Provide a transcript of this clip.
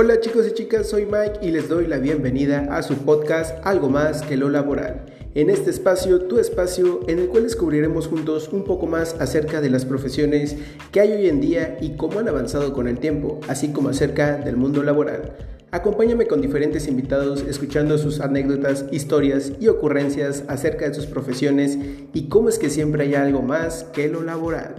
Hola chicos y chicas, soy Mike y les doy la bienvenida a su podcast Algo más que lo laboral. En este espacio, tu espacio, en el cual descubriremos juntos un poco más acerca de las profesiones que hay hoy en día y cómo han avanzado con el tiempo, así como acerca del mundo laboral. Acompáñame con diferentes invitados escuchando sus anécdotas, historias y ocurrencias acerca de sus profesiones y cómo es que siempre hay algo más que lo laboral.